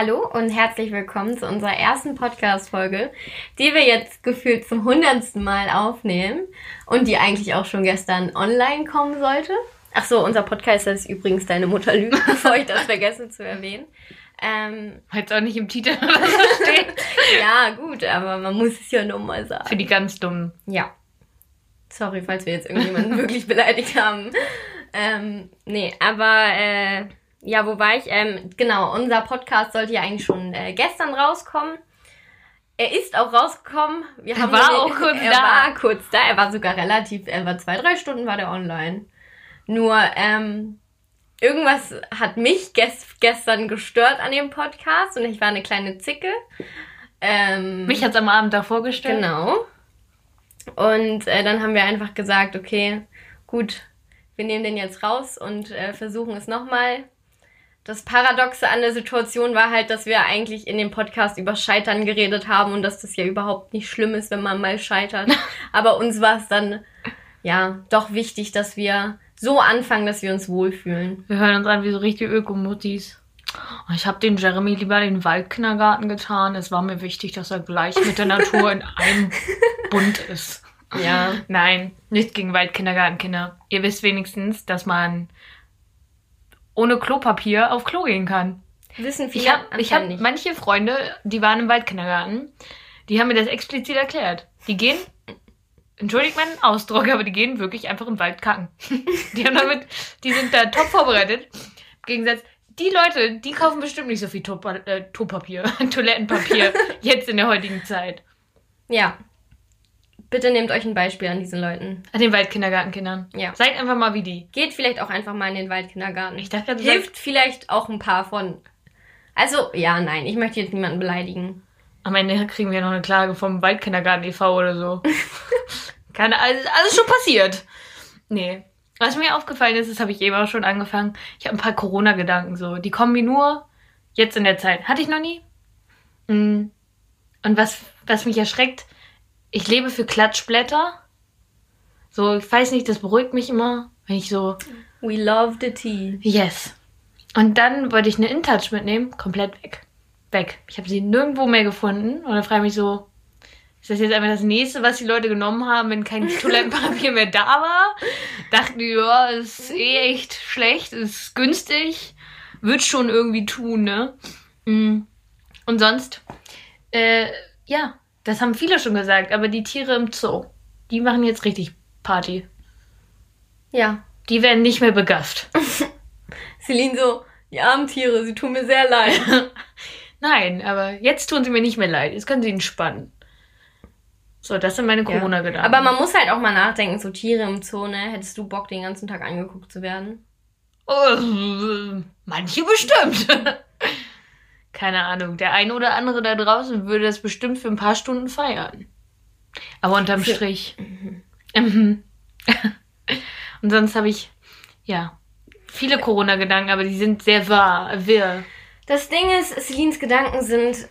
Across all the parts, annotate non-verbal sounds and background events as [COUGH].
Hallo und herzlich willkommen zu unserer ersten Podcast-Folge, die wir jetzt gefühlt zum hundertsten Mal aufnehmen und die eigentlich auch schon gestern online kommen sollte. Ach so, unser Podcast ist übrigens Deine Mutter lügt, [LAUGHS] bevor ich das vergesse zu erwähnen. Ähm, Jetzt auch nicht im Titel [LAUGHS] so steht. ja, gut, aber man muss es ja nur mal sagen. Für die ganz Dummen. Ja. Sorry, falls wir jetzt irgendjemanden wirklich beleidigt haben. Ähm, nee, aber äh, ja, wo war ich? Ähm, genau, unser Podcast sollte ja eigentlich schon äh, gestern rauskommen. Er ist auch rausgekommen. Wir Er haben war auch [LAUGHS] kurz er da. war kurz da. Er war sogar relativ, er war zwei, drei Stunden war der online. Nur, ähm, irgendwas hat mich ges gestern gestört an dem Podcast und ich war eine kleine Zicke. Ähm, Mich hat's am Abend davor gestellt. Genau. Und äh, dann haben wir einfach gesagt, okay, gut, wir nehmen den jetzt raus und äh, versuchen es nochmal. Das Paradoxe an der Situation war halt, dass wir eigentlich in dem Podcast über Scheitern geredet haben und dass das ja überhaupt nicht schlimm ist, wenn man mal scheitert. [LAUGHS] Aber uns war es dann ja doch wichtig, dass wir so anfangen, dass wir uns wohlfühlen. Wir hören uns an wie so richtig Ökomuttis. Ich habe den Jeremy lieber in den Waldkindergarten getan. Es war mir wichtig, dass er gleich mit der Natur in einem [LAUGHS] Bund ist. Ja. Nein, nicht gegen Waldkindergartenkinder. Ihr wisst wenigstens, dass man ohne Klopapier auf Klo gehen kann. Wissen viele Ich habe ich hab nicht. manche Freunde, die waren im Waldkindergarten, die haben mir das explizit erklärt. Die gehen, entschuldigt meinen Ausdruck, aber die gehen wirklich einfach im Wald kacken. [LAUGHS] Die haben damit, die sind da top vorbereitet. Im Gegensatz, die Leute, die kaufen bestimmt nicht so viel Topa äh, Topapier, [LAUGHS] Toilettenpapier [LAUGHS] jetzt in der heutigen Zeit. Ja. Bitte nehmt euch ein Beispiel an diesen Leuten. An den Waldkindergartenkindern. Ja. Seid einfach mal wie die. Geht vielleicht auch einfach mal in den Waldkindergarten. Ich dachte, Hilft vielleicht auch ein paar von. Also, ja, nein, ich möchte jetzt niemanden beleidigen. Am Ende kriegen wir noch eine Klage vom Waldkindergarten e.V. oder so. [LAUGHS] Keine, alles, alles schon passiert. Nee. Was mir aufgefallen ist, das habe ich eben auch schon angefangen. Ich habe ein paar Corona-Gedanken so. Die kommen mir nur jetzt in der Zeit. Hatte ich noch nie. Mm. Und was, was mich erschreckt, ich lebe für Klatschblätter. So, ich weiß nicht, das beruhigt mich immer, wenn ich so, We love the tea. yes. Und dann wollte ich eine InTouch mitnehmen, komplett weg. Weg. Ich habe sie nirgendwo mehr gefunden. Und dann frage ich mich so, ist das jetzt einfach das nächste, was die Leute genommen haben, wenn kein [LAUGHS] Toilettenpapier mehr da war? Dachten ja, ist eh echt schlecht, ist günstig, wird schon irgendwie tun, ne? Mm. Und sonst, äh, ja, das haben viele schon gesagt, aber die Tiere im Zoo, die machen jetzt richtig Party. Ja. Die werden nicht mehr begafft. [LAUGHS] Celine so, die armen Tiere, sie tun mir sehr leid. [LAUGHS] Nein, aber jetzt tun sie mir nicht mehr leid. Jetzt können sie entspannen. So, das sind meine Corona-Gedanken. Aber man muss halt auch mal nachdenken, so Tiere im Zoo, ne? Hättest du Bock, den ganzen Tag angeguckt zu werden? Oh, [LAUGHS] manche bestimmt. Keine Ahnung. Der eine oder andere da draußen würde das bestimmt für ein paar Stunden feiern. Aber unterm Für- Strich. Mhm. [LAUGHS] Und sonst habe ich, ja, viele Corona-Gedanken, aber die sind sehr wahr, wirr. Das Ding ist, Celines Gedanken sind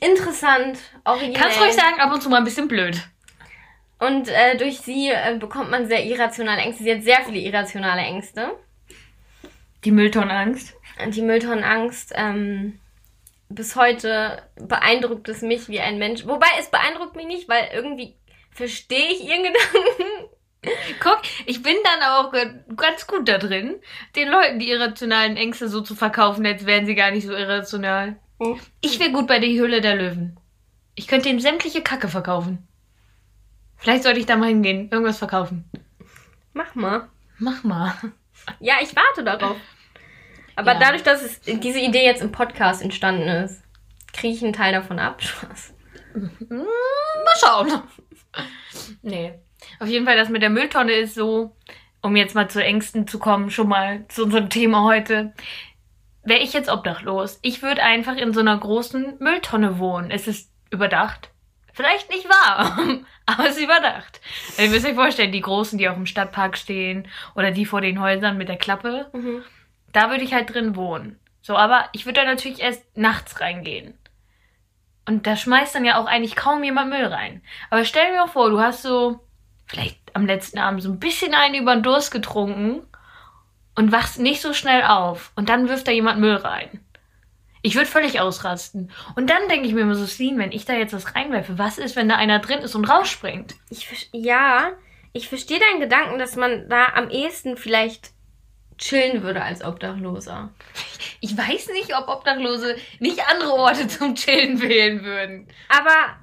interessant, originell. Kannst ruhig sagen, ab und zu mal ein bisschen blöd. Und äh, durch sie äh, bekommt man sehr irrationale Ängste. Sie hat sehr viele irrationale Ängste. Die Mülltonnenangst. Die Mülltonnenangst, ähm, bis heute beeindruckt es mich wie ein Mensch. Wobei, es beeindruckt mich nicht, weil irgendwie verstehe ich ihren [LAUGHS] Gedanken. Guck, ich bin dann auch ganz gut da drin, den Leuten die irrationalen Ängste so zu verkaufen, als wären sie gar nicht so irrational. Hm. Ich wäre gut bei der Höhle der Löwen. Ich könnte ihm sämtliche Kacke verkaufen. Vielleicht sollte ich da mal hingehen, irgendwas verkaufen. Mach mal. Mach mal. Ja, ich warte darauf. Aber Ja. dadurch, dass es, diese Idee jetzt im Podcast entstanden ist, kriege ich einen Teil davon ab. Spaß. [LAUGHS] Mal schauen. Nee. Auf jeden Fall, das mit der Mülltonne ist so, um jetzt mal zu Ängsten zu kommen, schon mal zu unserem Thema heute. Wäre ich jetzt obdachlos, ich würde einfach in so einer großen Mülltonne wohnen. Es ist überdacht. Vielleicht nicht wahr, [LAUGHS] aber es ist überdacht. Ihr müsst euch vorstellen, die großen, die auch im Stadtpark stehen oder die vor den Häusern mit der Klappe, Mhm. Da würde ich halt drin wohnen. So, aber ich würde da natürlich erst nachts reingehen. Und da schmeißt dann ja auch eigentlich kaum jemand Müll rein. Aber stell dir mal vor, du hast so vielleicht am letzten Abend so ein bisschen einen über den Durst getrunken und wachst nicht so schnell auf und dann wirft da jemand Müll rein. Ich würde völlig ausrasten. Und dann denke ich mir immer so, Celine, wenn ich da jetzt was reinwerfe, was ist, wenn da einer drin ist und rausspringt? Ich, ja, ich verstehe deinen Gedanken, dass man da am ehesten vielleicht chillen würde als Obdachloser. Ich weiß nicht, ob Obdachlose nicht andere Orte zum Chillen wählen würden. Aber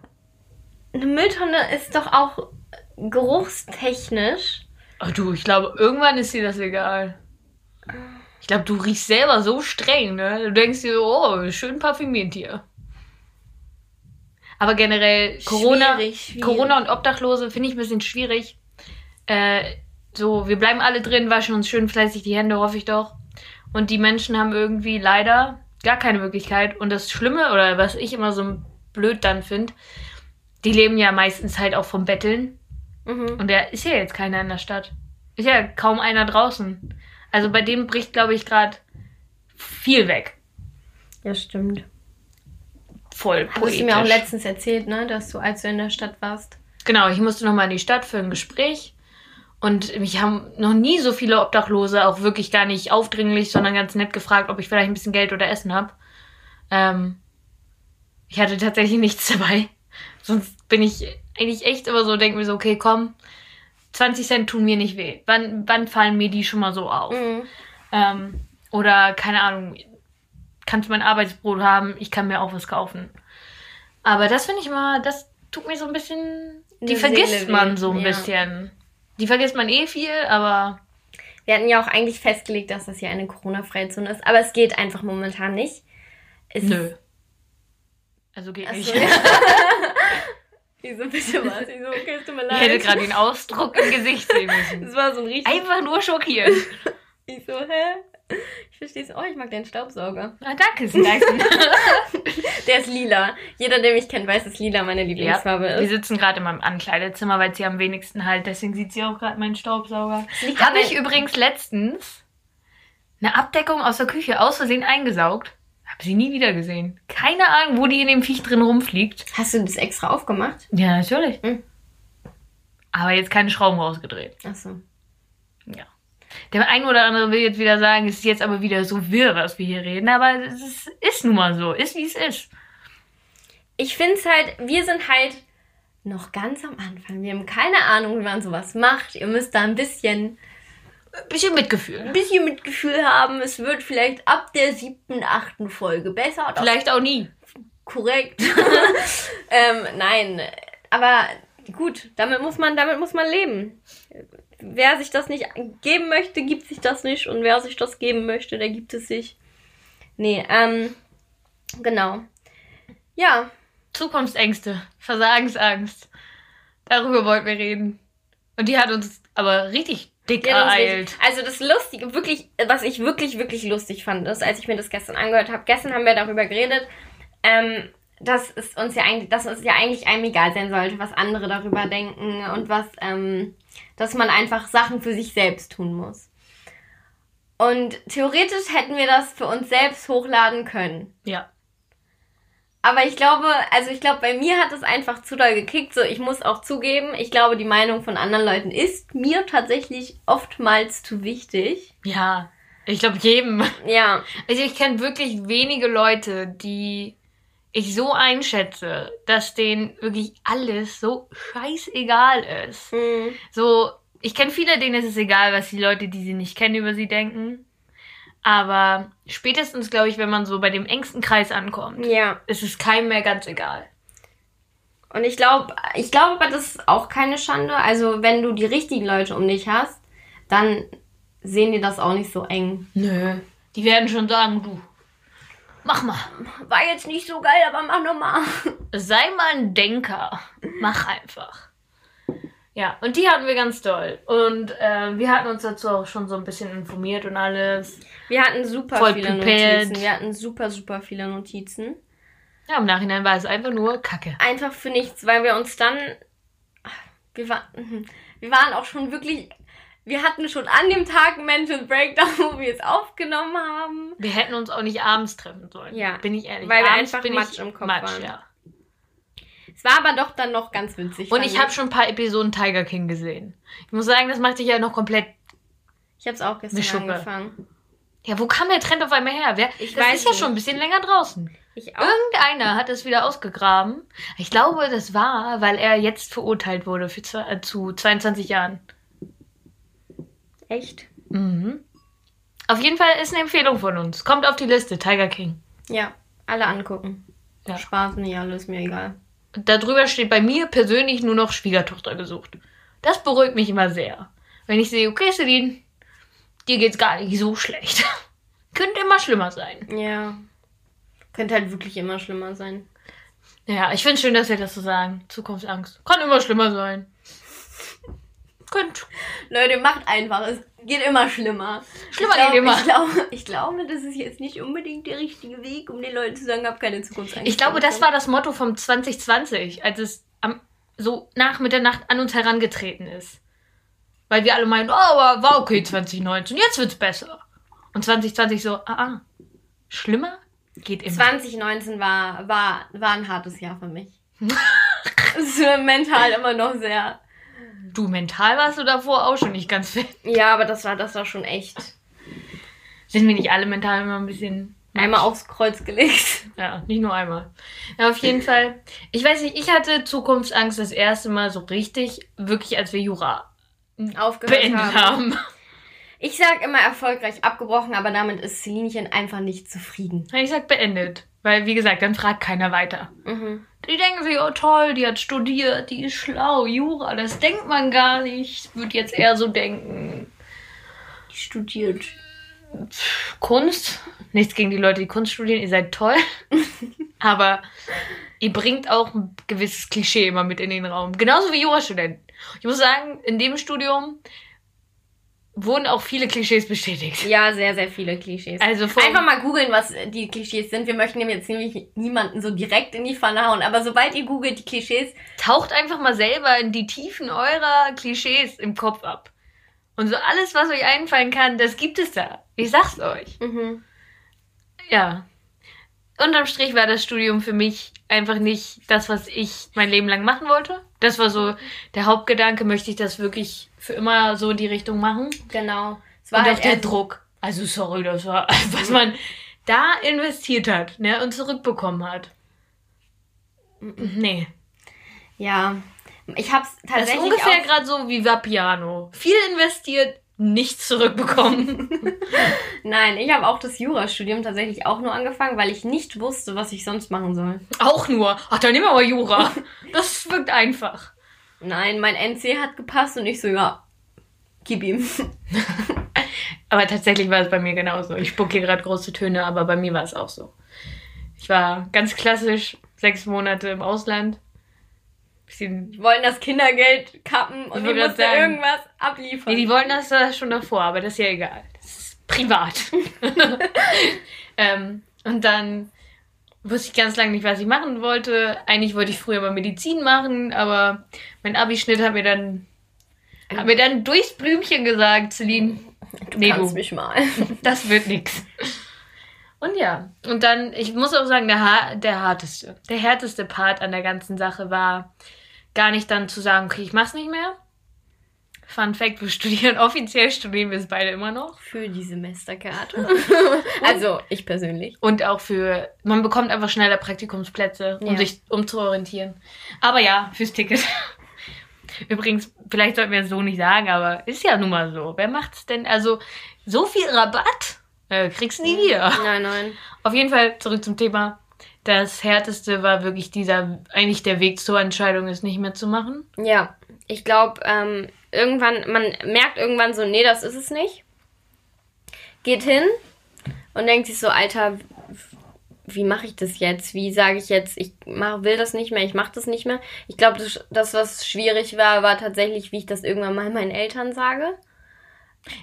eine Mülltonne ist doch auch geruchstechnisch. Ach du, ich glaube, irgendwann ist dir das egal. Ich glaube, du riechst selber so streng, ne? Du denkst dir, oh, schön parfümiert hier. Aber generell, Corona, Schwierig, schwierig. Corona und Obdachlose finde ich ein bisschen schwierig. Äh, so, wir bleiben alle drin, waschen uns schön fleißig die Hände, hoffe ich doch. Und die Menschen haben irgendwie leider gar keine Möglichkeit. Und das Schlimme, oder was ich immer so blöd dann finde, die leben ja meistens halt auch vom Betteln. Mhm. Und da ist ja jetzt keiner in der Stadt. Ist ja kaum einer draußen. Also bei dem bricht, glaube ich, gerade viel weg. Ja, stimmt. Voll poetisch. du mir auch letztens erzählt, ne, dass du, als du in der Stadt warst. Genau, ich musste nochmal in die Stadt für ein Gespräch. Und mich haben noch nie so viele Obdachlose, auch wirklich gar nicht aufdringlich, sondern ganz nett gefragt, ob ich vielleicht ein bisschen Geld oder Essen habe. Ähm, ich hatte tatsächlich nichts [LAUGHS] dabei. Sonst bin ich eigentlich echt immer so, denke mir so, okay, komm, 20 Cent tun mir nicht weh. Wann, wann fallen mir die schon mal so auf? Mhm. Ähm, oder keine Ahnung, kannst mein Arbeitsbrot haben, ich kann mir auch was kaufen. Aber das finde ich immer, das tut mir so ein bisschen. Die Die vergisst Seele man so ein ja. bisschen. Die vergisst man eh viel, aber Wir hatten ja auch eigentlich festgelegt, dass das hier eine Corona-freie Zone ist, aber es geht einfach momentan nicht. Es nö. Also geht nicht. so, ja. [LAUGHS] Wieso bitte was? Wieso? Okay, es tut mir Ich hätte leid. gerade den Ausdruck im Gesicht sehen müssen. [LAUGHS] Das war so ein richtig. Einfach nur schockiert. [LAUGHS] Ich so, hä? Ich verstehe es. Oh, ich mag deinen Staubsauger. Na, danke, ein Dyson. Der ist lila. Jeder, der mich kennt, weiß, dass lila meine Lieblingsfarbe Wir ist. sitzen gerade in meinem Ankleidezimmer, weil sie am wenigsten halt, deswegen sieht sie auch gerade meinen Staubsauger. Habe ich übrigens letztens eine Abdeckung aus der Küche aus Versehen eingesaugt. Habe sie nie wieder gesehen. Keine Ahnung, wo die in dem Viech drin rumfliegt. Hast du das extra aufgemacht? Ja, natürlich. Mhm. Aber jetzt keine Schrauben rausgedreht. Achso. Ja. Der ein oder andere will jetzt wieder sagen, es ist jetzt aber wieder so wirr, was wir hier reden. Aber es ist, ist nun mal so. Ist wie es ist. Ich finde es halt, wir sind halt noch ganz am Anfang. Wir haben keine Ahnung, wie man sowas macht. Ihr müsst da ein bisschen, Ein bisschen Mitgefühl. ein bisschen Mitgefühl haben. Es wird vielleicht ab der siebten, achten Folge besser. Vielleicht auch nie. korrekt. [LAUGHS] ähm, nein, aber gut, damit muss man, damit muss man leben. Wer sich das nicht geben möchte, gibt sich das nicht. Und wer sich das geben möchte, der gibt es sich. Nee, ähm, genau. Ja, Zukunftsängste, Versagensangst. Darüber wollten wir reden. Und die hat uns aber richtig dick Ja, ereilt. Also das Lustige, wirklich, was ich wirklich, wirklich lustig fand, ist, als ich mir das gestern angehört habe, gestern haben wir darüber geredet, ähm, dass es uns ja eigentlich, dass es ja eigentlich einem egal sein sollte, was andere darüber denken und was, ähm, dass man einfach Sachen für sich selbst tun muss. Und theoretisch hätten wir das für uns selbst hochladen können. Ja. Aber ich glaube, also ich glaube, bei mir hat es einfach zu doll gekickt. So, ich muss auch zugeben, ich glaube, die Meinung von anderen Leuten ist mir tatsächlich oftmals zu wichtig. Ja. Ich glaube jedem. Ja, Also ich kenne wirklich wenige Leute, die ich so einschätze, dass denen wirklich alles so scheißegal ist. hm, So, ich kenne viele, denen ist es egal, was die Leute, die sie nicht kennen, über sie denken. Aber spätestens, glaube ich, wenn man so bei dem engsten Kreis ankommt, ja. ist es keinem mehr ganz egal. Und ich glaube, ich glaube, aber das ist auch keine Schande. Also, wenn du die richtigen Leute um dich hast, dann sehen die das auch nicht so eng. Nö. Die werden schon sagen, du, mach mal. War jetzt nicht so geil, aber mach nochmal. Sei mal ein Denker. Mach einfach. Ja, und die hatten wir ganz doll. Und äh, wir hatten uns dazu auch schon so ein bisschen informiert und alles. Wir hatten super Voll viele prepared. Notizen. Wir hatten super, super viele Notizen. Ja, im Nachhinein war es einfach nur Kacke. einfach für nichts, weil wir uns dann. Wir, war, mhm. wir waren auch schon wirklich. Wir hatten schon an dem Tag einen Mental Breakdown, wo wir es aufgenommen haben. Wir hätten uns auch nicht abends treffen sollen. Ja, Bin ich ehrlich. weil wir abends einfach Matsch im Kopf Matsch, waren. ja. Es war aber doch dann noch ganz witzig. Und ich habe schon ein paar Episoden Tiger King gesehen. Ich muss sagen, das macht dich ja noch komplett. Ich habe es auch gestern Schuppe. angefangen. Ja, wo kam der Trend auf einmal her? Wer, Ich das weiß ist ja nicht. schon ein bisschen länger draußen. Ich auch. Irgendeiner hat das wieder ausgegraben. Ich glaube, das war, weil er jetzt verurteilt wurde für, äh, zu 22 Jahren. Echt? Mhm. Auf jeden Fall ist eine Empfehlung von uns. Kommt auf die Liste, Tiger King. Ja, alle angucken. Ja. Spaß nicht, alles mir egal. Darüber steht bei mir persönlich nur noch Schwiegertochter gesucht. Das beruhigt mich immer sehr. Wenn ich sehe, okay, Celine, dir geht's gar nicht so schlecht. [LAUGHS] Könnte immer schlimmer sein. Ja. Könnte halt wirklich immer schlimmer sein. Ja, ich finde schön, dass wir das so sagen. Zukunftsangst. Kann immer schlimmer sein. Könnte. Leute, macht einfach. Es geht immer schlimmer. Schlimmer ich glaub, geht immer. Ich glaube, [LAUGHS] ich glaube, das ist jetzt nicht unbedingt der richtige Weg, um den Leuten zu sagen, hab keine Zukunftsangst. Ich glaube, das war das Motto vom 2020, als es am, so nach Mitternacht an uns herangetreten ist. Weil wir alle meinen, oh, war okay 2019, jetzt wird's besser. Und 2020 so, ah, ah, schlimmer geht immer. 2019 war, war, war ein hartes Jahr für mich. [LAUGHS] Es ist mental immer noch sehr. Du, mental warst du davor auch schon nicht ganz fit. Ja, aber das war, das war schon echt. Sind wir nicht alle mental immer ein bisschen... Einmal aufs Kreuz gelegt. Ja, nicht nur einmal. Ja, auf jeden Fall. Ich weiß nicht, ich hatte Zukunftsangst das erste Mal so richtig, wirklich als wir Jura Aufgehört beendet haben. haben. Ich sag immer erfolgreich abgebrochen, aber damit ist Celinchen einfach nicht zufrieden. Ich sag beendet. Weil, wie gesagt, dann fragt keiner weiter. Mhm. Die denken sich, oh toll, die hat studiert, die ist schlau, Jura, das denkt man gar nicht. Ich würde jetzt eher so denken. Die studiert. Kunst? Nichts gegen die Leute, die Kunst studieren, ihr seid toll. [LAUGHS] Aber ihr bringt auch ein gewisses Klischee immer mit in den Raum. Genauso wie Jurastudenten. Ich muss sagen, in dem Studium wurden auch viele Klischees bestätigt. Ja, sehr, sehr viele Klischees. Also Einfach mal googeln, was die Klischees sind. Wir möchten dem jetzt nämlich niemanden so direkt in die Pfanne hauen. Aber sobald ihr googelt die Klischees, Taucht einfach mal selber in die Tiefen eurer Klischees im Kopf ab. Und so alles, was euch einfallen kann, das gibt es da. Ich sag's euch. mhm. Ja. Unterm Strich war das Studium für mich einfach nicht das, was ich mein Leben lang machen wollte. Das war so der Hauptgedanke, möchte ich das wirklich für immer so in die Richtung machen? genau. Es war Und halt auch der Druck. Also sorry, das war, [LAUGHS] was man da investiert hat ne, und zurückbekommen hat. Nee. Ja. Ich hab's Das ist tatsächlich ungefähr gerade so wie Vapiano. Viel investiert, nichts zurückbekommen. [LAUGHS] Nein, ich habe auch das Jurastudium tatsächlich auch nur angefangen, weil ich nicht wusste, was ich sonst machen soll. auch nur. Ach, dann nehmen wir mal Jura. Das wirkt einfach. Nein, mein NC hat gepasst und ich so, ja, gib ihm. [LAUGHS] Aber tatsächlich war es bei mir genauso. Ich spucke hier gerade große Töne, aber bei mir war es auch so. Ich war ganz klassisch sechs Monate im Ausland. Bisschen, Die wollen das Kindergeld kappen und Ich ich wollte musste grad sagen. irgendwas abliefern. nee, die wollten das da schon davor, aber das ist ja egal. Das ist privat. [LAUGHS] ähm, und dann wusste ich ganz lange nicht, was ich machen wollte. Eigentlich wollte ich früher mal Medizin machen, aber mein Abischnitt hat mir dann, hat mir dann durchs Blümchen gesagt, Celine, du nee, kannst du. mich mal. [LAUGHS] [LAUGHS] Das wird nix. Und ja, und dann, ich muss auch sagen, der, der harteste, der härteste Part an der ganzen Sache war gar nicht dann zu sagen, okay, ich mach's nicht mehr. Fun Fact, wir [LAUGHS] studieren, offiziell studieren wir es beide immer noch. Für die Semesterkarte. [LAUGHS] [LAUGHS] also, ich persönlich. Und auch für, man bekommt einfach schneller Praktikumsplätze, um Ja. sich umzuorientieren. Aber ja, fürs Ticket. Übrigens, vielleicht sollten wir es so nicht sagen, aber ist ja nun mal so. Wer macht's denn? Also, so viel Rabatt äh, kriegst du nie wieder. Nein, nein. Auf jeden Fall zurück zum Thema. Das härteste war wirklich dieser, eigentlich der Weg zur Entscheidung, es nicht mehr zu machen. Ja, ich glaube, ähm, irgendwann, man merkt irgendwann so, nee, das ist es nicht. Geht hin und denkt sich so, Alter, wie mache ich das jetzt? Wie sage ich jetzt, ich mach, will das nicht mehr, ich mache das nicht mehr? Ich glaube, das, das, was schwierig war, war tatsächlich, wie ich das irgendwann mal meinen Eltern sage.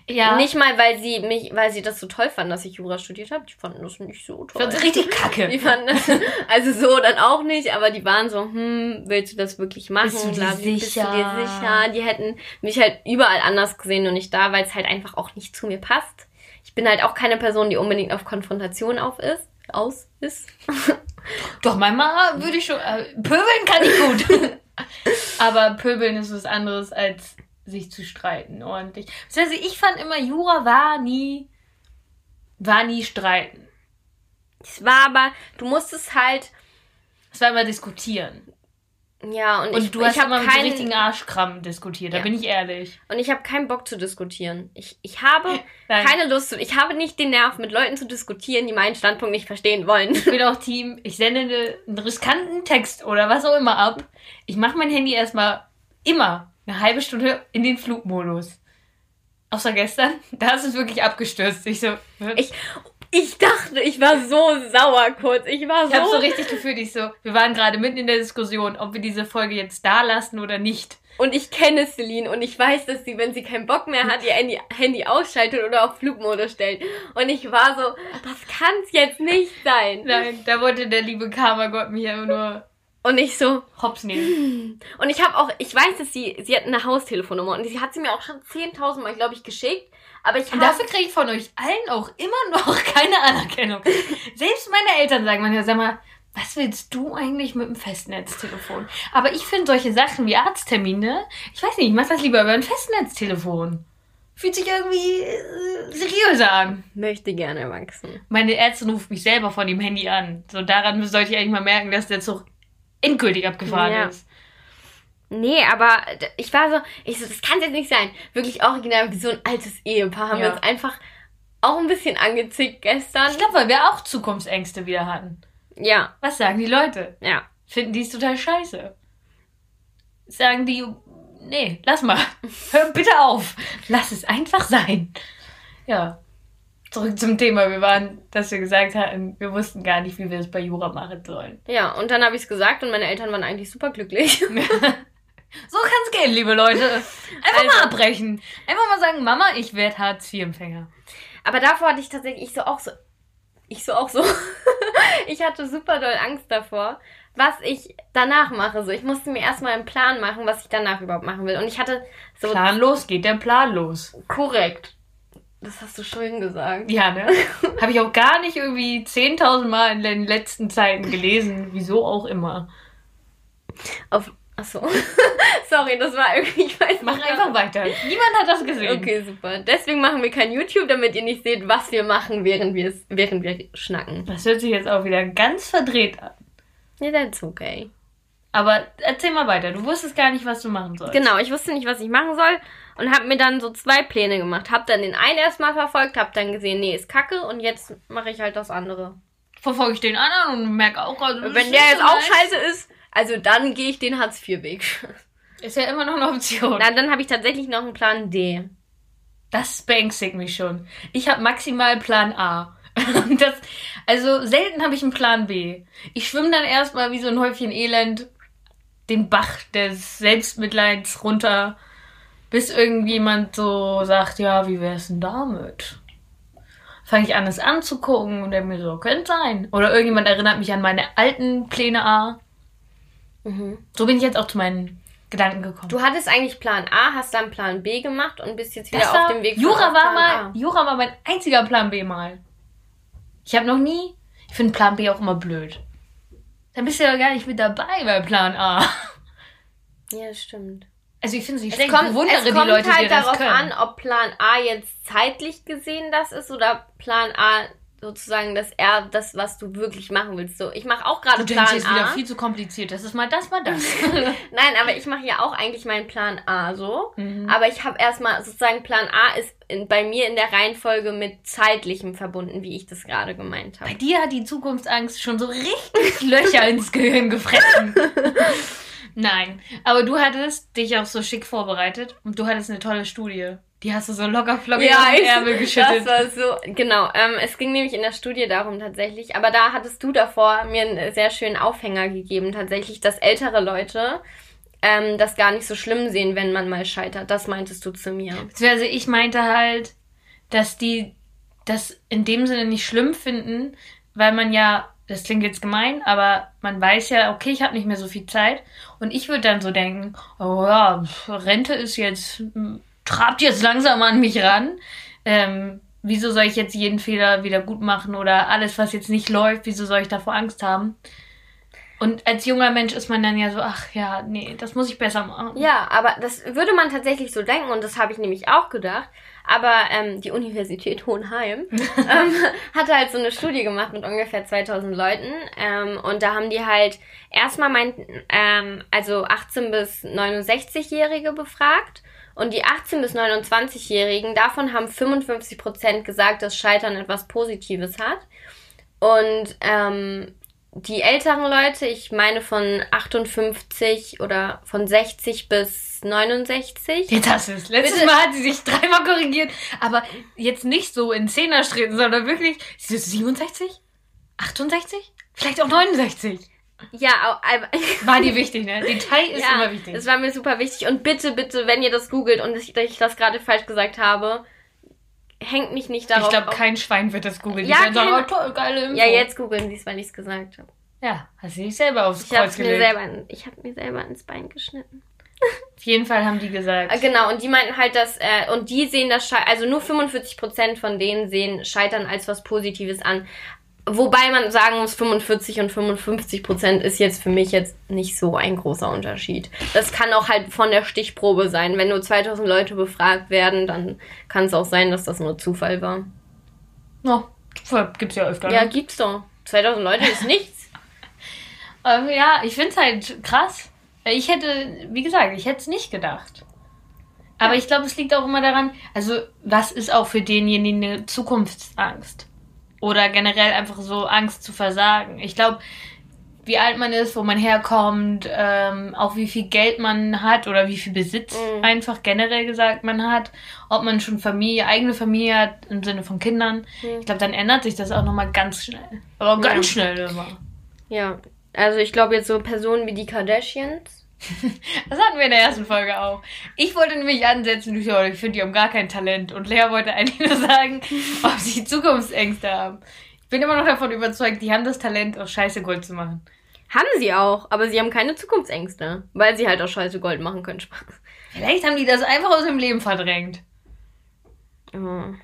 Ja. Nicht mal, weil sie mich, weil sie das so toll fanden, dass ich Jura studiert habe. Die fanden das nicht so toll. Fand's richtig kacke. Die fanden das, [LAUGHS] also so dann auch nicht, aber die waren so, hm, willst du das wirklich machen? Bist du dir Bla, Bist du dir sicher? sicher? Die hätten mich halt überall anders gesehen und nicht da, weil es halt einfach auch nicht zu mir passt. Ich bin halt auch keine Person, die unbedingt auf Konfrontation auf ist, aus ist. [LAUGHS] Doch, manchmal würde ich schon. Äh, pöbeln kann ich gut. [LAUGHS] Aber pöbeln ist was anderes als sich zu streiten ordentlich. Also ich fand immer, Jura war nie war nie streiten. Es war aber, du musstest halt, Es war immer diskutieren. ja, und, Und ich, du hast ich habe immer mit so keinen, richtigen Arschkram diskutiert, da Ja. bin ich ehrlich. und ich habe keinen Bock zu diskutieren. Ich, ich habe Nein. keine Lust zu, ich habe nicht den Nerv, mit Leuten zu diskutieren, die meinen Standpunkt nicht verstehen wollen. Ich bin auch Team, ich sende eine, einen riskanten Text oder was auch immer ab. Ich mache mein Handy erstmal immer eine halbe Stunde in den Flugmodus. Außer gestern, [LAUGHS] da ist es wirklich abgestürzt. Ich so, Ich, ich dachte, ich war so sauer kurz. Ich war Ich habe so so. richtig gefühlt, ich so, wir waren gerade mitten in der Diskussion, ob wir diese Folge jetzt da lassen oder nicht. Und ich kenne Celine und ich weiß, dass sie, wenn sie keinen Bock mehr hat, ihr Handy, Handy ausschaltet oder auf Flugmodus stellt. Und ich war so, das kann's jetzt nicht sein. Nein, da wollte der liebe Karma-Gott mich einfach nur Und ich so, hops nehmen. [LAUGHS] und ich habe auch, ich weiß, dass sie, sie hat eine Haustelefonnummer und sie hat sie mir auch schon 10.000 Mal, glaube ich, geschickt. Aber ich Und habe, dafür kriege ich von euch allen auch immer noch [LAUGHS] keine Anerkennung. Selbst meine Eltern sagen manchmal, sag mal, was willst du eigentlich mit dem Festnetztelefon? Aber ich finde solche Sachen wie Arzttermine, ich weiß nicht, ich mach das lieber über ein Festnetztelefon. Fühlt sich irgendwie äh, seriöser an. möchte gerne wachsen. Meine Ärztin ruft mich selber von dem Handy an. So daran sollte ich eigentlich mal merken, dass der Zug endgültig abgefahren Ja. ist. Nee, aber ich war so, ich so, das kann jetzt nicht sein. Wirklich original wie so ein altes Ehepaar haben Ja. wir uns einfach auch ein bisschen angezickt gestern. Ich glaube, weil wir auch Zukunftsängste wieder hatten. Ja, Was sagen die Leute? ja. Finden die es total scheiße? Sagen die, nee, lass mal. [LAUGHS] Hör bitte auf. Lass es einfach sein. Ja. Zurück zum Thema. Wir waren, dass wir gesagt hatten, wir wussten gar nicht, wie wir es bei Jura machen sollen. Ja, und dann habe ich es gesagt und meine Eltern waren eigentlich super glücklich. [LAUGHS] [LAUGHS] So kann es gehen, liebe Leute. Einfach Also- mal abbrechen. Einfach mal sagen, Mama, ich werde Hartz-IV-Empfänger. Aber davor hatte ich tatsächlich, ich so auch so, ich so auch so, [LAUGHS] ich hatte super doll Angst davor, was ich danach mache. So, ich musste mir erstmal einen Plan machen, was ich danach überhaupt machen will. Und ich hatte so Planlos geht der Plan los. korrekt. Das hast du schön gesagt. Ja, ne? [LAUGHS] Habe ich auch gar nicht irgendwie 10.000 Mal in den letzten Zeiten gelesen. Wieso auch immer. Auf, achso. [LAUGHS] Sorry, das war irgendwie, ich weiß Mach nicht. einfach weiter. Niemand hat das gesehen. Okay, super. Deswegen machen wir kein YouTube, damit ihr nicht seht, was wir machen, während während wir schnacken. Das hört sich jetzt auch wieder ganz verdreht an. Ja, that's okay. Aber erzähl mal weiter. Du wusstest gar nicht, was du machen sollst. Genau, ich wusste nicht, was ich machen soll und habe mir dann so zwei Pläne gemacht. Hab dann den einen erstmal verfolgt, hab dann gesehen, nee, ist kacke und jetzt mache ich halt das andere. Verfolge ich den anderen und merke auch gerade. das Wenn der jetzt auch scheiße ist, also dann gehe ich den Hartz-IV-Weg. [LAUGHS] Ist ja immer noch eine Option. Na, dann habe ich tatsächlich noch einen Plan D. Das beängstigt mich schon. Ich habe maximal Plan A. [LAUGHS] Das, also selten habe ich einen Plan B. Ich schwimme dann erstmal wie so ein Häufchen Elend den Bach des Selbstmitleids runter, bis irgendjemand so sagt, ja, wie wär's denn damit? Fange ich an, es anzugucken und denke mir so, könnte sein. Oder irgendjemand erinnert mich an meine alten Pläne A. So bin ich jetzt auch zu meinen Gedanken gekommen. Du hattest eigentlich Plan A, hast dann Plan B gemacht und bist jetzt wieder Das auf dem Weg Jura war mal, A. Jura war mein einziger Plan B mal. Ich habe noch nie, ich finde Plan B auch immer blöd. Dann bist du ja gar nicht mit dabei bei Plan A. Ja, das stimmt. Also ich finde es nicht Es schlecht. kommt, ich bewundere es die kommt Leute, die halt das darauf können. an, ob Plan A jetzt zeitlich gesehen das ist oder Plan A sozusagen, dass er das, was du wirklich machen willst. So, ich mache auch gerade Du denkst Plan jetzt wieder A. viel zu kompliziert. Das ist mal das, mal das. [LAUGHS] [LAUGHS] Nein, aber ich mache ja auch eigentlich meinen Plan A so. Mhm. Aber ich habe erstmal sozusagen Plan A ist in, bei mir in der Reihenfolge mit zeitlichem verbunden, wie ich das gerade gemeint Bei habe. dir hat die Zukunftsangst schon so richtig [LAUGHS] Löcher ins Gehirn gefressen. Nein, aber du hattest dich auch so schick vorbereitet und du hattest eine tolle Studie. Die hast du so locker flockig Ja, dem ich- Ärmel geschüttet. Das war so, genau. Ähm, es ging nämlich in der Studie darum tatsächlich, aber da hattest du davor mir einen sehr schönen Aufhänger gegeben, tatsächlich, dass ältere Leute ähm, das gar nicht so schlimm sehen, wenn man mal scheitert. Das meintest du zu mir. Beziehungsweise ich meinte halt, dass die das in dem Sinne nicht schlimm finden, weil man ja, das klingt jetzt gemein, aber man weiß ja, okay, ich habe nicht mehr so viel Zeit. Und ich würde dann so denken, oh ja, Rente ist jetzt, m, trabt jetzt langsam an mich ran. Ähm, wieso soll ich jetzt jeden Fehler wieder gut machen oder alles, was jetzt nicht läuft, wieso soll ich davor Angst haben? Und als junger Mensch ist man dann ja so, ach ja, nee, das muss ich besser machen. Ja, aber das würde man tatsächlich so denken und das habe ich nämlich auch gedacht. Aber ähm, die Universität Hohenheim [LAUGHS] ähm, hatte halt so eine Studie gemacht mit ungefähr 2000 Leuten. Ähm, und da haben die halt erstmal meinten, ähm, also 18 bis 69-Jährige befragt. Und die 18 bis 29-Jährigen, davon haben 55 Prozent gesagt, dass Scheitern etwas Positives hat. Und ähm, die älteren Leute, ich meine von 58 oder von 60 bis 69. Jetzt hast du es. Letztes Bitte. Mal hat sie sich dreimal korrigiert, aber jetzt nicht so in Zehnerschritten, sondern wirklich, ist es 67? 68? Vielleicht auch 69? Ja, aber- [LAUGHS] War dir wichtig, ne? Detail ist ja, immer wichtig. Das war mir super wichtig. Und bitte, bitte, wenn ihr das googelt und ich, ich das gerade falsch gesagt habe, hängt mich nicht darauf Ich glaube, kein Schwein wird das googeln. Die Ja, werden sagen, oh, toll, geile Info. Ja, jetzt googeln sie es, weil ich es gesagt habe. Ja, hast du dich selber aufs Ich habe Kreuz mir gelegt. selber, in- ich habe mir selber ins Bein geschnitten. [LAUGHS] Auf jeden Fall haben die gesagt. Äh, Genau, und die meinten halt, dass, äh, und die sehen das, Schei also nur 45% von denen sehen Scheitern als was Positives an. Wobei man sagen muss, 45 und 55% ist jetzt für mich jetzt nicht so ein großer Unterschied. Das kann auch halt von der Stichprobe sein. Wenn nur 2000 Leute befragt werden, dann kann es auch sein, dass das nur Zufall war. No, gibt's ja öfter. Ja, ne? gibt's doch. 2000 Leute ist nichts. [LAUGHS] Ähm, ja, ich find's halt krass. Ich hätte, wie gesagt, ich hätte es nicht gedacht. Aber ich glaube, es liegt auch immer daran, also was ist auch für denjenigen eine Zukunftsangst? Oder generell einfach so Angst zu versagen. Ich glaube, wie alt man ist, wo man herkommt, ähm, auch wie viel Geld man hat oder wie viel Besitz Mhm. einfach generell gesagt man hat, ob man schon Familie, eigene Familie hat im Sinne von Kindern. Mhm. Ich glaube, dann ändert sich das auch nochmal ganz schnell. Aber ganz schnell immer. Ja, also ich glaube jetzt so Personen wie die Kardashians. [LAUGHS] Das hatten wir in der ersten Folge auch. Ich wollte nämlich ansetzen, ich finde, die haben gar kein Talent. Und Lea wollte eigentlich nur sagen, [LAUGHS] ob sie Zukunftsängste haben. Ich bin immer noch davon überzeugt, die haben das Talent, aus Scheiße Gold zu machen. Haben sie auch, aber sie haben keine Zukunftsängste, weil sie halt auch scheiße Gold machen können. Spaß. Vielleicht haben die das einfach aus dem Leben verdrängt. Ja.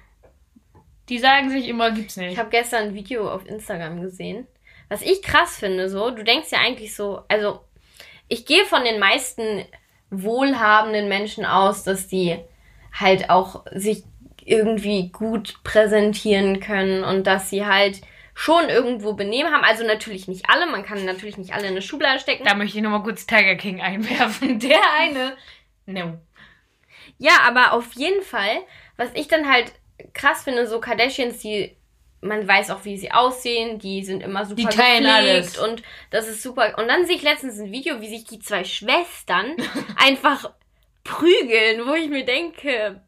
Die sagen sich immer, gibt's Ich nicht. habe gestern ein Video auf Instagram gesehen. Was ich krass finde, so, du denkst ja eigentlich so, also ich gehe von den meisten wohlhabenden Menschen aus, dass die halt auch sich irgendwie gut präsentieren können und dass sie halt schon irgendwo Benehmen haben. Also natürlich nicht alle, man kann natürlich nicht alle in eine Schublade stecken. Da möchte ich nochmal kurz Tiger King einwerfen. [LAUGHS] Der eine. No. Ja, aber auf jeden Fall, was ich dann halt krass finde, so Kardashians, die, man weiß auch, wie sie aussehen, die sind immer super Die teilen alles. und das ist super. Und dann sehe ich letztens ein Video, wie sich die zwei Schwestern [LAUGHS] einfach prügeln, wo ich mir denke,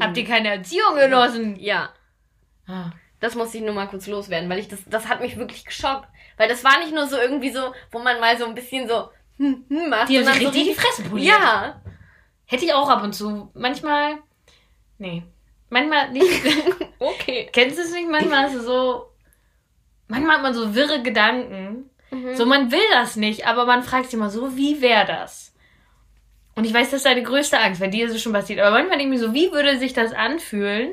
Habt ihr keine Erziehung genossen? ja, Ah. das muss ich nur mal kurz loswerden, weil ich das, das hat mich wirklich geschockt. Weil das war nicht nur so irgendwie so, wo man mal so ein bisschen so hm, hm macht, Die haben sich so richtig die Fresse poliert. Ja. Hätte ich auch ab und zu. Manchmal. Nee. Manchmal nicht. [LAUGHS] Okay. Kennst du es nicht? Manchmal hast du so. Manchmal hat man so wirre Gedanken. Mhm. So, man will das nicht, aber man fragt sich immer so, wie wäre das? Und ich weiß, das ist deine größte Angst, weil dir ist es schon passiert. Aber manchmal denke ich mir so, wie würde sich das anfühlen,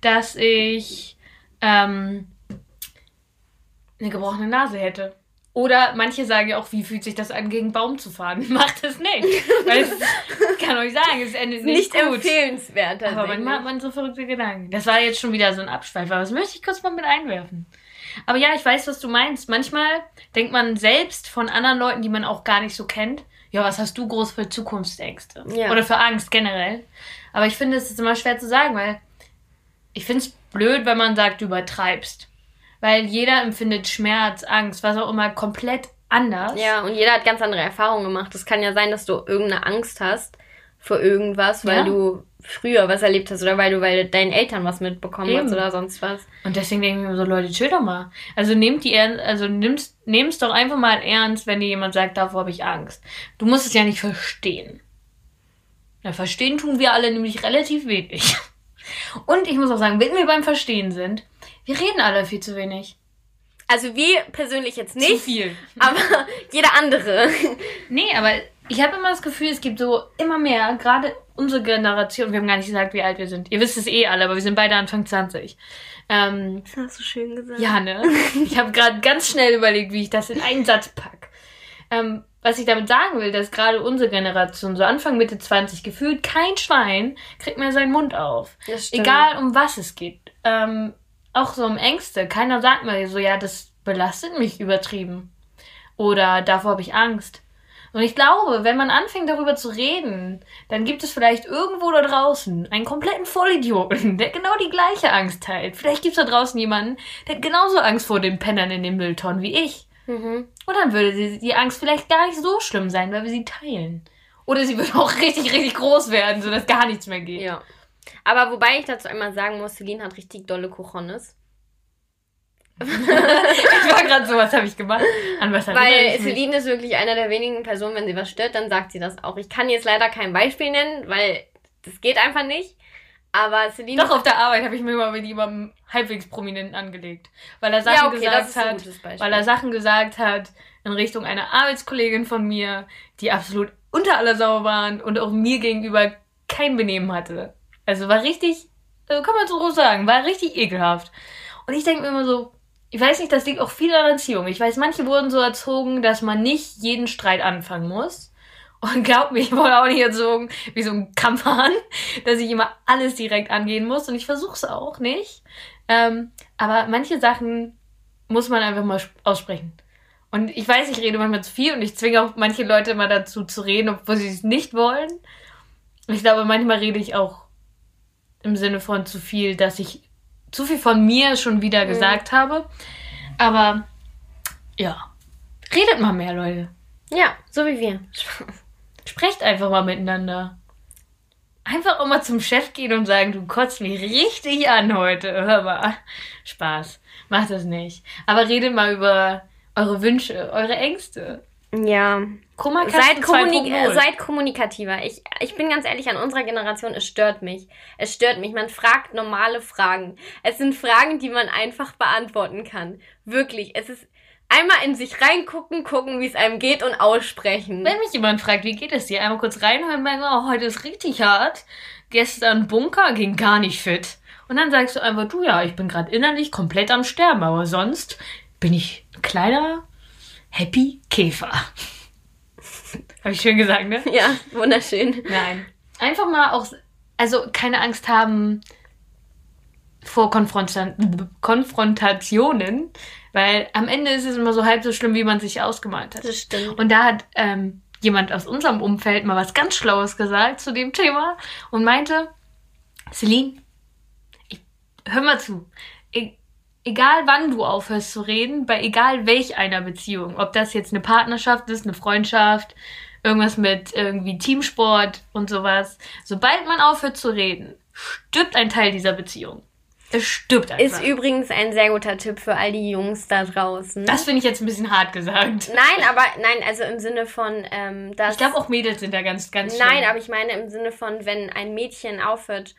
dass ich ähm, eine gebrochene Nase hätte? Oder manche sagen ja auch, wie fühlt sich das an, gegen einen Baum zu fahren? [LAUGHS] Macht es nicht. Weil es, ich [LAUGHS] kann euch sagen, es endet nicht, Nicht gut. empfehlenswert. Aber manchmal hat man so verrückte Gedanken. Das war jetzt schon wieder so ein Abschweif, aber das möchte ich kurz mal mit einwerfen. Aber ja, ich weiß, was du meinst. Manchmal denkt man selbst von anderen Leuten, die man auch gar nicht so kennt, ja, was hast du groß für Zukunftsängste? Ja. Oder für Angst generell. Aber ich finde, es ist immer schwer zu sagen, weil ich finde es blöd, wenn man sagt, du übertreibst. Weil jeder empfindet Schmerz, Angst, was auch immer, komplett anders. Ja, und jeder hat ganz andere Erfahrungen gemacht. Es kann ja sein, dass du irgendeine Angst hast vor irgendwas, weil Ja. du früher was erlebt hast oder weil du bei deinen Eltern was mitbekommen Eben. hast oder sonst was. Und deswegen denke ich mir so, Leute, chill doch mal. Also nehmt die also nimm's, nehm's doch einfach mal ernst, wenn dir jemand sagt, davor habe ich Angst. Du musst es ja nicht verstehen. Ja, verstehen tun wir alle nämlich relativ wenig. [LAUGHS] Und ich muss auch sagen, wenn wir beim Verstehen sind, wir reden alle viel zu wenig. Also wir persönlich jetzt Zu nicht, viel. [LAUGHS] aber jeder andere. Nee, aber ich habe immer das Gefühl, es gibt so immer mehr, gerade unsere Generation, wir haben gar nicht gesagt, wie alt wir sind. Ihr wisst es eh alle, aber wir sind beide Anfang 20. Ähm, Das hast du schön gesagt. Ja, ne? Ich habe gerade ganz schnell überlegt, wie ich das in einen Satz pack. Ähm, was ich damit sagen will, dass gerade unsere Generation, so Anfang, Mitte 20, gefühlt kein Schwein kriegt mehr seinen Mund auf. Das stimmt. Egal um was es geht. Ähm, auch so um Ängste. Keiner sagt mir so, ja, das belastet mich übertrieben. Oder davor habe ich Angst. Und ich glaube, wenn man anfängt darüber zu reden, dann gibt es vielleicht irgendwo da draußen einen kompletten Vollidioten, [LAUGHS] der genau die gleiche Angst teilt. Vielleicht gibt es da draußen jemanden, der hat genauso Angst vor den Pennern in den Mülltonnen wie ich. Mhm. Und dann würde sie, die Angst vielleicht gar nicht so schlimm sein, weil wir sie teilen. Oder sie [LAUGHS] würde auch richtig, richtig groß werden, sodass gar nichts mehr geht. Ja. Aber wobei ich dazu einmal sagen muss, Celine hat richtig dolle Cojones. [LAUGHS] ich war gerade so, was habe ich gemacht? An was Weil? Celine ist wirklich einer der wenigen Personen, wenn sie was stört, dann sagt sie das auch. Ich kann jetzt leider kein Beispiel nennen, weil das geht einfach nicht. Aber Celine. Doch, auf der Arbeit habe ich mir mal mit jemandem halbwegs Prominenten angelegt. Weil er Sachen ja, okay, gesagt hat, weil er Sachen gesagt hat in Richtung einer Arbeitskollegin von mir, die absolut unter aller Sau waren und auch mir gegenüber kein Benehmen hatte. Also war richtig, äh, kann man so sagen, war richtig ekelhaft. Und ich denke mir immer so, ich weiß nicht, das liegt auch viel an Erziehung. Ich weiß, manche wurden so erzogen, dass man nicht jeden Streit anfangen muss. Und glaub mir, ich wurde auch nicht erzogen wie so ein Kampfhahn, [LAUGHS] dass ich immer alles direkt angehen muss. Und ich versuche es auch nicht. Ähm, aber manche Sachen muss man einfach mal sp- aussprechen. Und ich weiß, ich rede manchmal zu viel und ich zwinge auch manche Leute immer dazu zu reden, obwohl sie es nicht wollen. Ich glaube, manchmal rede ich auch im Sinne von zu viel, dass ich zu viel von mir schon wieder gesagt habe. Aber ja, redet mal mehr, Leute. ja, so wie wir. Sprecht einfach mal miteinander. Einfach auch mal zum Chef gehen und sagen, du kotzt mich richtig an heute. Hör mal. Spaß. Macht das nicht. Aber redet mal über eure Wünsche, eure Ängste. Ja. Seid, kommunik 2.0. seid kommunikativer. Ich, ich bin ganz ehrlich, an unserer Generation, es stört mich. Es stört mich. Man fragt normale Fragen. Es sind Fragen, die man einfach beantworten kann. Wirklich. Es ist einmal in sich reingucken, gucken, wie es einem geht und aussprechen. Wenn mich jemand fragt, wie geht es dir, einmal kurz reinhören und sagen, oh, heute ist richtig hart. Gestern Bunker ging gar nicht fit. Und dann sagst du einfach, du ja, ich bin gerade innerlich komplett am Sterben, aber sonst bin ich ein kleiner, happy Käfer. [LAUGHS] Habe ich schön gesagt, ne? Ja, wunderschön. Nein. Einfach mal auch, also keine Angst haben vor Konfronta Konfrontationen, weil am Ende ist es immer so halb so schlimm, wie man sich ausgemalt hat. Das stimmt. Und da hat ähm, jemand aus unserem Umfeld mal was ganz Schlaues gesagt zu dem Thema und meinte, Celine, ich, hör mal zu. E egal wann du aufhörst zu reden, bei egal welch einer Beziehung, ob das jetzt eine Partnerschaft ist, eine Freundschaft, irgendwas mit irgendwie Teamsport und sowas, sobald man aufhört zu reden, stirbt ein Teil dieser Beziehung. Es stirbt einfach. Ist übrigens ein sehr guter Tipp für all die Jungs da draußen. das finde ich jetzt ein bisschen hart gesagt. nein, aber nein, also im Sinne von, ähm, dass. Ich glaube auch Mädels sind da ganz, ganz Nein, schlimm. aber ich meine im Sinne von, wenn ein Mädchen aufhört,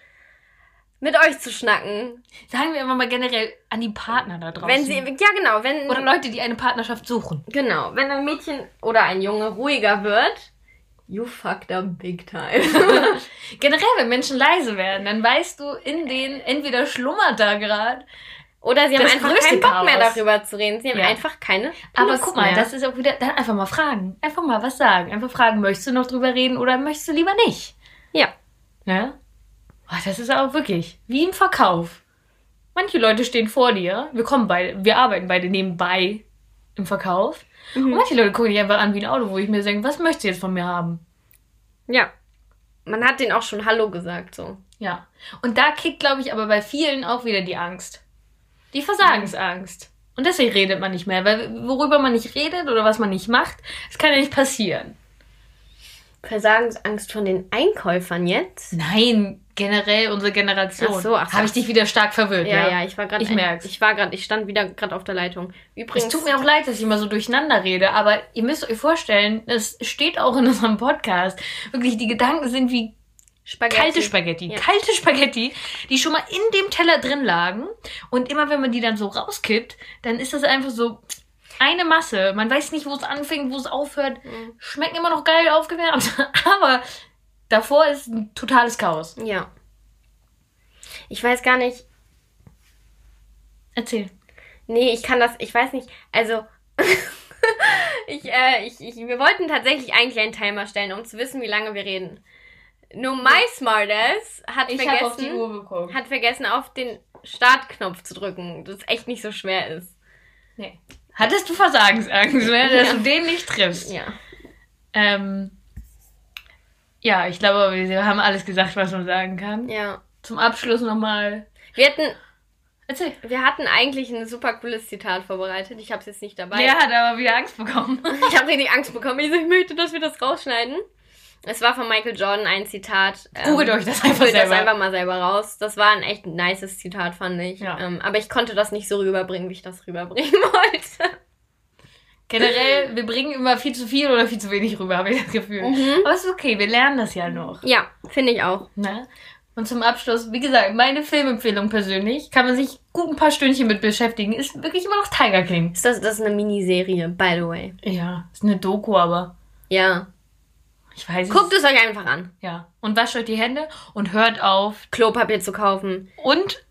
mit euch zu schnacken. Sagen wir immer mal generell an die Partner da draußen. Wenn sie, ja genau, wenn, Oder Leute, die eine Partnerschaft suchen. genau, wenn ein Mädchen oder ein Junge ruhiger wird, you fucked up big time. [LAUGHS] Generell, wenn Menschen leise werden, dann weißt du, in denen entweder schlummert da gerade. oder sie haben einfach keinen Bock mehr Chaos. darüber zu reden. Sie haben Ja. einfach keine Aber Lust guck mal, mehr. das ist auch wieder, dann einfach mal fragen. Einfach mal was sagen. Einfach fragen, möchtest du noch drüber reden oder möchtest du lieber nicht? Ja. Ne? Oh, das ist auch wirklich wie im Verkauf. Manche Leute stehen vor dir, wir kommen beide, wir arbeiten beide nebenbei im Verkauf. Mhm. Und manche Leute gucken dich einfach an wie ein Auto, wo ich mir denke, was möchtest du jetzt von mir haben? Ja. Man hat denen auch schon Hallo gesagt, so. Ja. Und da kickt, glaube ich, aber bei vielen auch wieder die Angst. Die Versagensangst. Und deswegen redet man nicht mehr, weil worüber man nicht redet oder was man nicht macht, das kann ja nicht passieren. Versagensangst von den Einkäufern jetzt? Nein, generell unsere Generation. Ach so, ach so. Habe ich dich wieder stark verwirrt, Ja, ja? ja, ich war gerade. Ich merk's. Ich war gerade, ich stand wieder gerade auf der Leitung. Übrigens. Es tut mir auch leid, dass ich immer so durcheinander rede, aber ihr müsst euch vorstellen, es steht auch in unserem Podcast. Wirklich, die Gedanken sind wie Spaghetti. kalte Spaghetti. Ja. Kalte Spaghetti, die schon mal in dem Teller drin lagen. Und immer wenn man die dann so rauskippt, dann ist das einfach so eine Masse. Man weiß nicht, wo es anfängt, wo es aufhört. Mhm. Schmecken immer noch geil aufgewärmt. [LAUGHS] Aber davor ist ein totales Chaos. Ja. Ich weiß gar nicht. Erzähl. Nee, ich kann das, ich weiß nicht. Also, [LAUGHS] ich, äh, ich, ich, wir wollten tatsächlich eigentlich einen Timer stellen, um zu wissen, wie lange wir reden. Nur my smartass hat Ich habe auf die vergessen, Uhr geguckt. hat vergessen, auf den Startknopf zu drücken, das echt nicht so schwer ist. Nee. Hattest du Versagensangst, ne? [LAUGHS] dass Ja. du den nicht triffst? Ja. Ähm, ja, ich glaube, wir haben alles gesagt, was man sagen kann. Ja. Zum Abschluss nochmal. Wir hatten, Erzähl. wir hatten eigentlich ein super cooles Zitat vorbereitet. Ich habe es jetzt nicht dabei. Lea hat aber wieder Angst bekommen. [LAUGHS] Ich habe richtig Angst bekommen. Ich, so, ich möchte, dass wir das rausschneiden. Es war von Michael Jordan ein Zitat. ähm, Googelt euch das einfach Googelt das selber. einfach mal selber raus. Das war ein echt nices Zitat, fand ich. Ja. Ähm, aber ich konnte das nicht so rüberbringen, wie ich das rüberbringen [LAUGHS] wollte. Generell, wir bringen immer viel zu viel oder viel zu wenig rüber, habe ich das Gefühl. Mhm. Aber es ist okay, wir lernen das ja noch. Ja, finde ich auch. Ne? Und zum Abschluss, wie gesagt, meine Filmempfehlung persönlich, kann man sich gut ein paar Stündchen mit beschäftigen, ist wirklich immer noch Tiger King. Ist das, das ist eine Miniserie, by the way. Ja, ist eine Doku, aber Ja. ich weiß es. Guckt es euch einfach an. Ja. Und wascht euch die Hände und hört auf. Klopapier zu kaufen. Und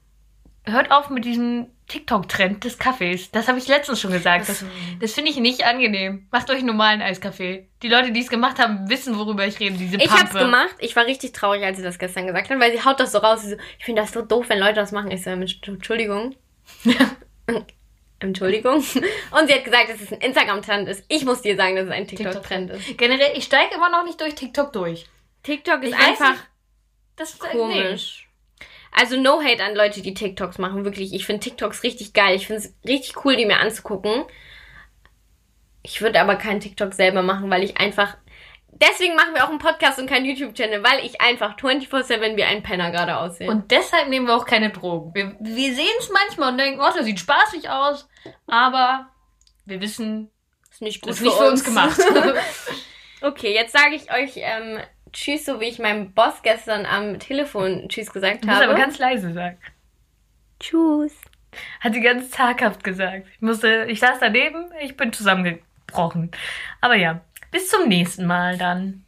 hört auf mit diesem TikTok-Trend des Kaffees. Das habe ich letztens schon gesagt. Das, das finde ich nicht angenehm. Macht euch einen normalen Eiskaffee. Die Leute, die es gemacht haben, wissen, worüber ich rede. Diese Ich Pampe. hab's gemacht. Ich war richtig traurig, als sie das gestern gesagt hat, weil sie haut das so raus. So, ich finde das so doof, wenn Leute das machen. Ich so, Entschuldigung. [LAUGHS] Entschuldigung. Und sie hat gesagt, dass es ein Instagram-Trend ist. Ich muss dir sagen, dass es ein TikTok-Trend ist. Generell, ich steige immer noch nicht durch TikTok durch. TikTok ist Ich einfach nicht. Das ist komisch. Also no hate an Leute, die TikToks machen, wirklich. Ich finde TikToks richtig geil. Ich finde es richtig cool, die mir anzugucken. Ich würde aber keinen TikTok selber machen, weil ich einfach... Deswegen machen wir auch einen Podcast und keinen YouTube-Channel, weil ich einfach 24-7 wie ein Penner gerade aussehe. Und deshalb nehmen wir auch keine Drogen. Wir, wir sehen es manchmal und denken, oh, das sieht spaßig aus. Aber wir wissen, ist nicht gut ist nicht für uns gemacht. [LAUGHS] [LAUGHS] okay, jetzt sage ich euch ähm, Tschüss, so wie ich meinem Boss gestern am Telefon Tschüss gesagt Du musst habe. aber ganz leise sagen. Tschüss. Hat sie ganz zaghaft gesagt. Ich musste, ich saß daneben, ich bin zusammengebrochen. Aber ja, bis zum nächsten Mal dann.